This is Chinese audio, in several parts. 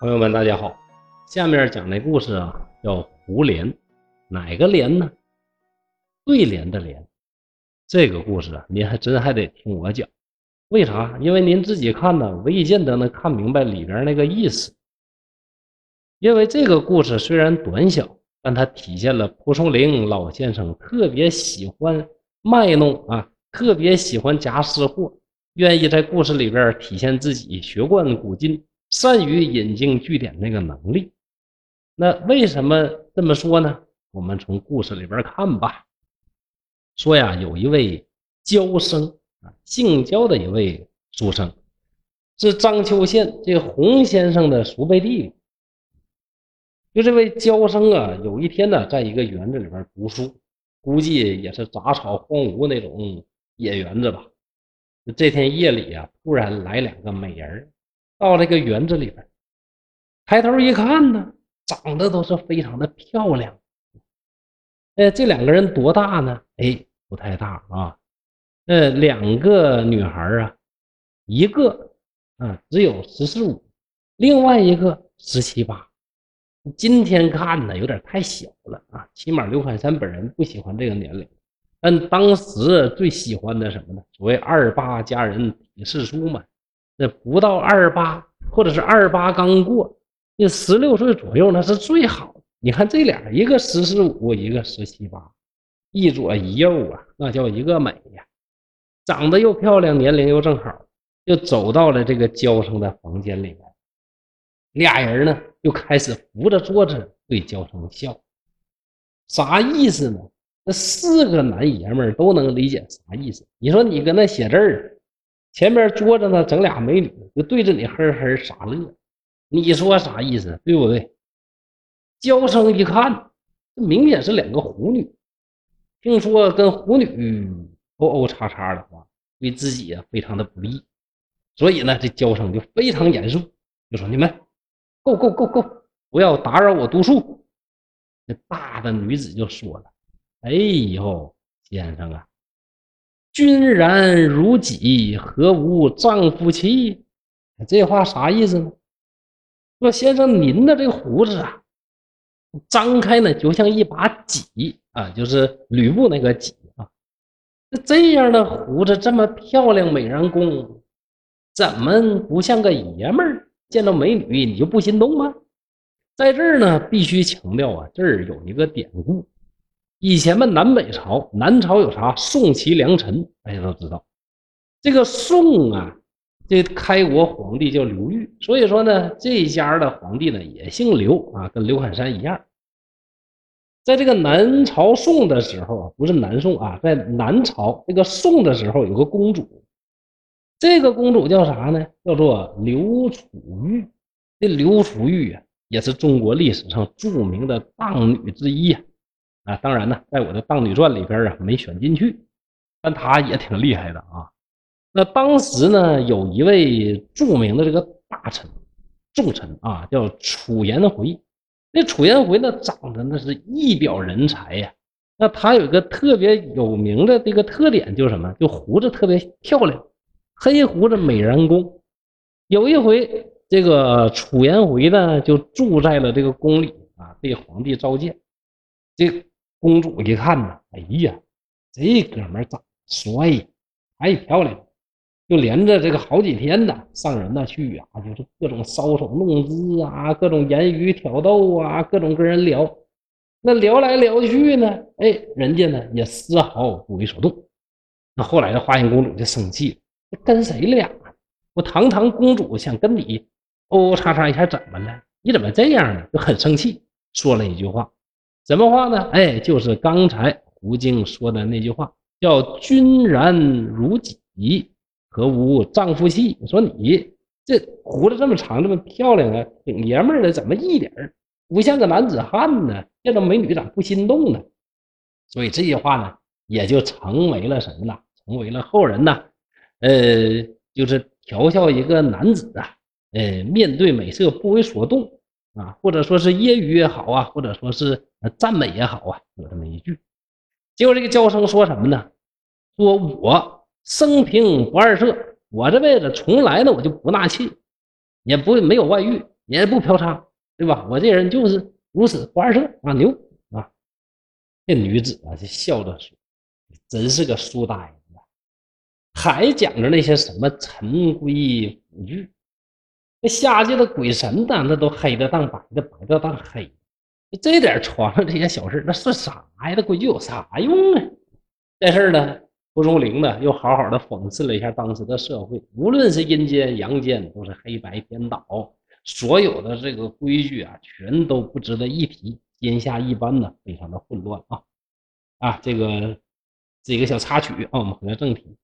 朋友们，大家好。下面讲的故事啊，叫胡莲，哪个莲呢？对联的联。这个故事啊，您还真还得听我讲。为啥？因为您自己看呢，未见得能看明白里边那个意思。因为这个故事虽然短小，但它体现了蒲松龄老先生特别喜欢卖弄啊，特别喜欢夹私货，愿意在故事里边体现自己学贯古今。善于引经据典那个能力，那为什么这么说呢？我们从故事里边看吧。说呀，有一位焦生啊，姓焦的一位书生，是章丘县这个洪先生的叔辈弟。就这位焦生啊，有一天呢，在一个园子里边读书，估计也是杂草荒芜那种野园子吧。这天夜里啊，突然来两个美人到这个园子里边，抬头一看呢，长得都是非常的漂亮。哎，这两个人多大呢？哎，不太大啊。呃，两个女孩啊，一个啊只有十四五，另外一个十七八。今天看呢，有点太小了啊。起码刘侃山本人不喜欢这个年龄，但当时最喜欢的什么呢？所谓二八佳人体四书嘛。这不到二八，或者是二八刚过，那十六岁左右那是最好的。你看这俩，一个十四五，一个十七八，一左一右啊，那叫一个美呀！长得又漂亮，年龄又正好，就走到了这个娇生的房间里面。俩人呢，就开始扶着桌子对娇生笑，啥意思呢？那四个男爷们都能理解啥意思。你说你搁那写字儿。前面桌子呢，整俩美女就对着你呵呵傻乐，你说啥意思？对不对？娇生一看，这明显是两个狐女。听说跟狐女勾勾叉叉的话，对自己啊非常的不利，所以呢，这娇生就非常严肃，就说：“你们够够够够，不要打扰我读书。”那大的女子就说了：“哎呦，先生啊。”君然如己，何无丈夫妻？这话啥意思呢？说先生，您的这个胡子啊，张开呢，就像一把戟啊，就是吕布那个戟啊。那这样的胡子这么漂亮，美人弓，怎么不像个爷们儿？见到美女你就不心动吗？在这儿呢，必须强调啊，这儿有一个典故。以前嘛，南北朝，南朝有啥？宋齐梁陈，大家都知道。这个宋啊，这开国皇帝叫刘裕，所以说呢，这家的皇帝呢也姓刘啊，跟刘侃山一样。在这个南朝宋的时候啊，不是南宋啊，在南朝这个宋的时候，有个公主，这个公主叫啥呢？叫做刘楚玉。这刘楚玉啊，也是中国历史上著名的荡女之一。啊，当然呢，在我的《荡女传》里边啊，没选进去，但他也挺厉害的啊。那当时呢，有一位著名的这个大臣、重臣啊，叫楚颜回。那楚颜回呢，长得那是一表人才呀。那他有一个特别有名的这个特点，就是什么？就胡子特别漂亮，黑胡子美髯公。有一回，这个楚颜回呢，就住在了这个宫里啊，被皇帝召见。这公主一看呢，哎呀，这哥们长帅呀，太漂亮了，就连着这个好几天呢，上人那去啊，就是各种搔首弄姿啊，各种言语挑逗啊，各种跟人聊，那聊来聊去呢，哎，人家呢也丝毫不为所动。那后来的花颜公主就生气了，跟谁俩？我堂堂公主想跟你哦叉叉一下，怎么了？你怎么这样呢？就很生气，说了一句话。什么话呢？哎，就是刚才胡静说的那句话，叫“君然如己，何无丈夫气？”说你这胡子这么长，这么漂亮啊，挺爷们的，怎么一点不像个男子汉呢？见到美女咋不心动呢？所以这句话呢，也就成为了什么呢？成为了后人呢，呃，就是调笑一个男子啊，呃，面对美色不为所动。啊，或者说是揶揄也好啊，或者说是赞美也好啊，有这么一句。结果这个娇生说什么呢？说我生平不二色，我这辈子从来呢我就不纳妾，也不没有外遇，也不嫖娼，对吧？我这人就是如此不二色啊，牛啊！这女子啊就笑着说：“真是个书呆子，还讲着那些什么陈规古矩，那下界的鬼神呐，那都黑的当白的，白的当黑。这点床上这些小事，那是啥呀？那规矩有啥用啊？这事呢？”蒲松龄呢，又好好的讽刺了一下当时的社会，无论是阴间、阳间，都是黑白颠倒，所有的这个规矩啊，全都不值得一提，天下一般呢，非常的混乱啊啊！这个这个小插曲啊，我们回到正题。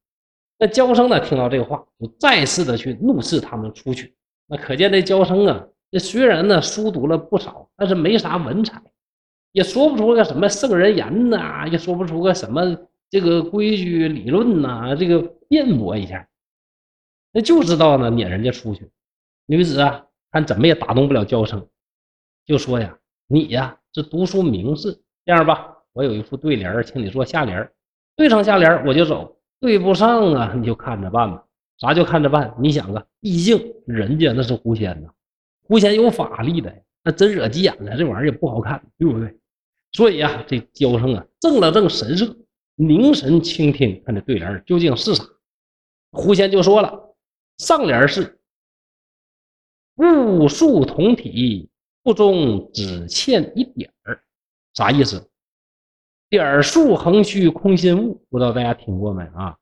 那焦生呢，听到这个话，就再次的去怒斥他们出去。那可见这焦生啊，这虽然呢书读了不少，但是没啥文采，也说不出个什么圣人言呐，也说不出个什么。这个规矩理论呐，这个辩驳一下，那就知道呢撵人家出去。女子啊，看怎么也打动不了焦生，就说呀：“你呀是读书名士，这样吧，我有一副对联，请你做下联，对上下联我就走，对不上啊你就看着办吧。啥叫看着办？你想啊，毕竟人家那是狐仙呐，狐仙有法力的，那真惹急眼了，这玩意儿也不好看，对不对？所以呀，这焦生啊，正了正神色。”凝神倾听，看这对联究竟是啥？狐仙就说了：“上联是‘物数同体，不中只欠一点儿’，啥意思？点数横虚空心物，不知道大家听过没啊？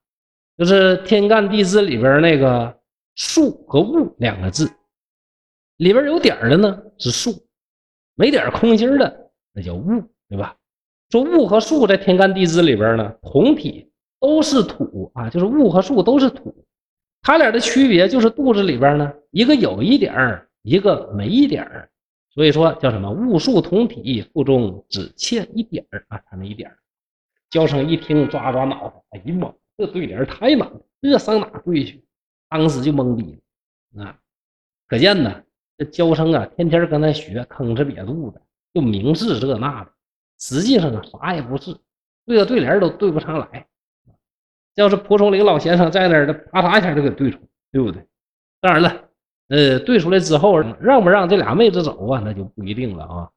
就是天干地支里边那个‘数’和‘物’两个字，里边有点的呢是数，没点空心的那叫物，对吧？”说物和树在天干地支里边呢，同体都是土啊，就是物和树都是土，它俩的区别就是肚子里边呢，一个有一点儿，一个没一点儿，所以说叫什么物树同体，腹中只欠一点儿啊，差那一点儿。焦生一听，抓抓脑袋，哎呀妈，这对联太难了，这上哪对去？当时就懵逼了啊！可见呢，这娇生啊，天天跟他学，吭哧瘪肚的，就明示这那的。实际上啊，啥也不是，对个对联都对不上来。要是蒲松龄老先生在那儿，的啪嚓一下就给对出，对不对？当然了，呃，对出来之后，让不让这俩妹子走啊，那就不一定了啊。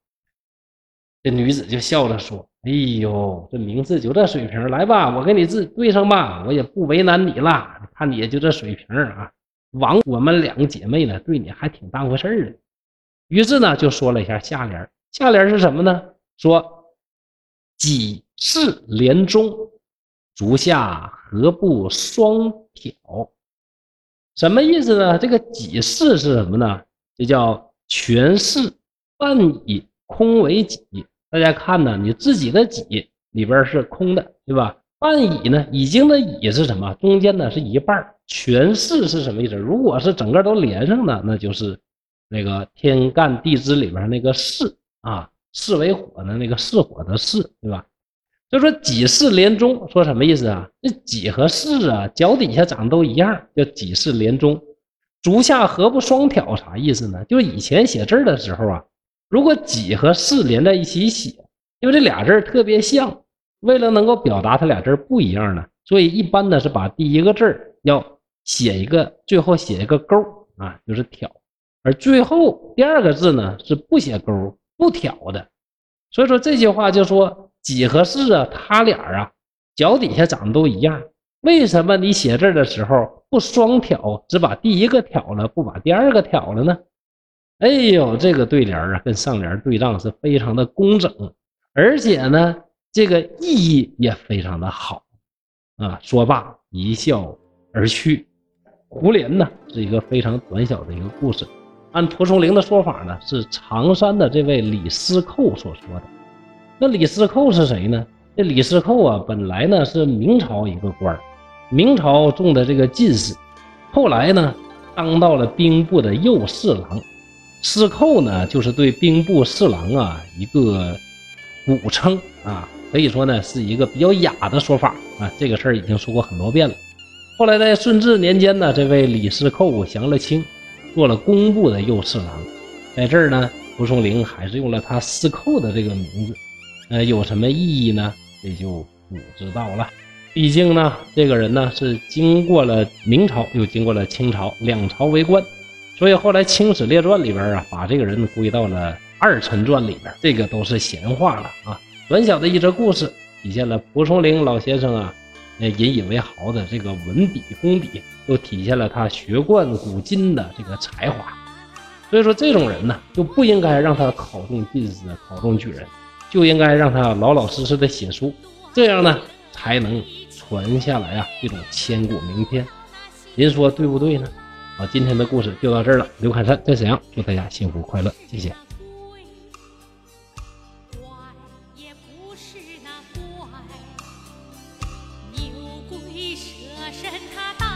这女子就笑着说：“哎呦，这名字就这水平，来吧，我给你字对上吧，我也不为难你了。看你也就这水平啊，枉我们两个姐妹呢，对你还挺当回事儿的。”于是呢，就说了一下下联，下联是什么呢？说。几世连中，足下何不双挑？什么意思呢？这个几世是什么呢？这叫全世半以空为己。大家看呢，你自己的己里边是空的，对吧？半乙呢，已经的乙是什么？中间呢是一半。全是是什么意思？如果是整个都连上的，那就是那个天干地支里边那个巳啊。巳为火的那个巳火的巳，对吧？就说己巳连中，说什么意思啊？这己和巳啊，脚底下长得都一样，叫己巳连中。足下何不双挑？啥意思呢？就是以前写字的时候啊，如果己和巳连在一起写，因为这俩字特别像，为了能够表达它俩字不一样呢，所以一般呢是把第一个字要写一个，最后写一个勾啊，就是挑，而最后第二个字呢是不写勾。不挑的，所以说这句话就说几和巳啊，他俩啊脚底下长得都一样。为什么你写字的时候不双挑，只把第一个挑了，不把第二个挑了呢？哎呦，这个对联啊，跟上联对仗是非常的工整，而且呢，这个意义也非常的好啊。说罢一笑而去。胡莲呢，是一个非常短小的一个故事。按蒲松龄的说法呢，是常山的这位李思寇所说的。那李思寇是谁呢？这李思寇啊，本来呢是明朝一个官儿，明朝中的这个进士，后来呢当到了兵部的右侍郎。司寇呢，就是对兵部侍郎啊一个古称啊，可以说呢是一个比较雅的说法啊。这个事儿已经说过很多遍了。后来在顺治年间呢，这位李司寇降了清。做了工部的右侍郎，在这儿呢，蒲松龄还是用了他司寇的这个名字，呃，有什么意义呢？这就不知道了。毕竟呢，这个人呢是经过了明朝，又经过了清朝，两朝为官，所以后来《清史列传》里边啊，把这个人归到了《二陈传》里边，这个都是闲话了啊。短小的一则故事，体现了蒲松龄老先生啊，呃，引以为豪的这个文笔功底，又体现了他学贯古今的这个才华。所以说，这种人呢，就不应该让他考中进士、考中举人，就应该让他老老实实的写书，这样呢，才能传下来啊这种千古名篇。您说对不对呢？好今天的故事就到这儿了刘凯山在沈阳祝大家幸福快乐谢谢。乖也不是那牛鬼蛇神他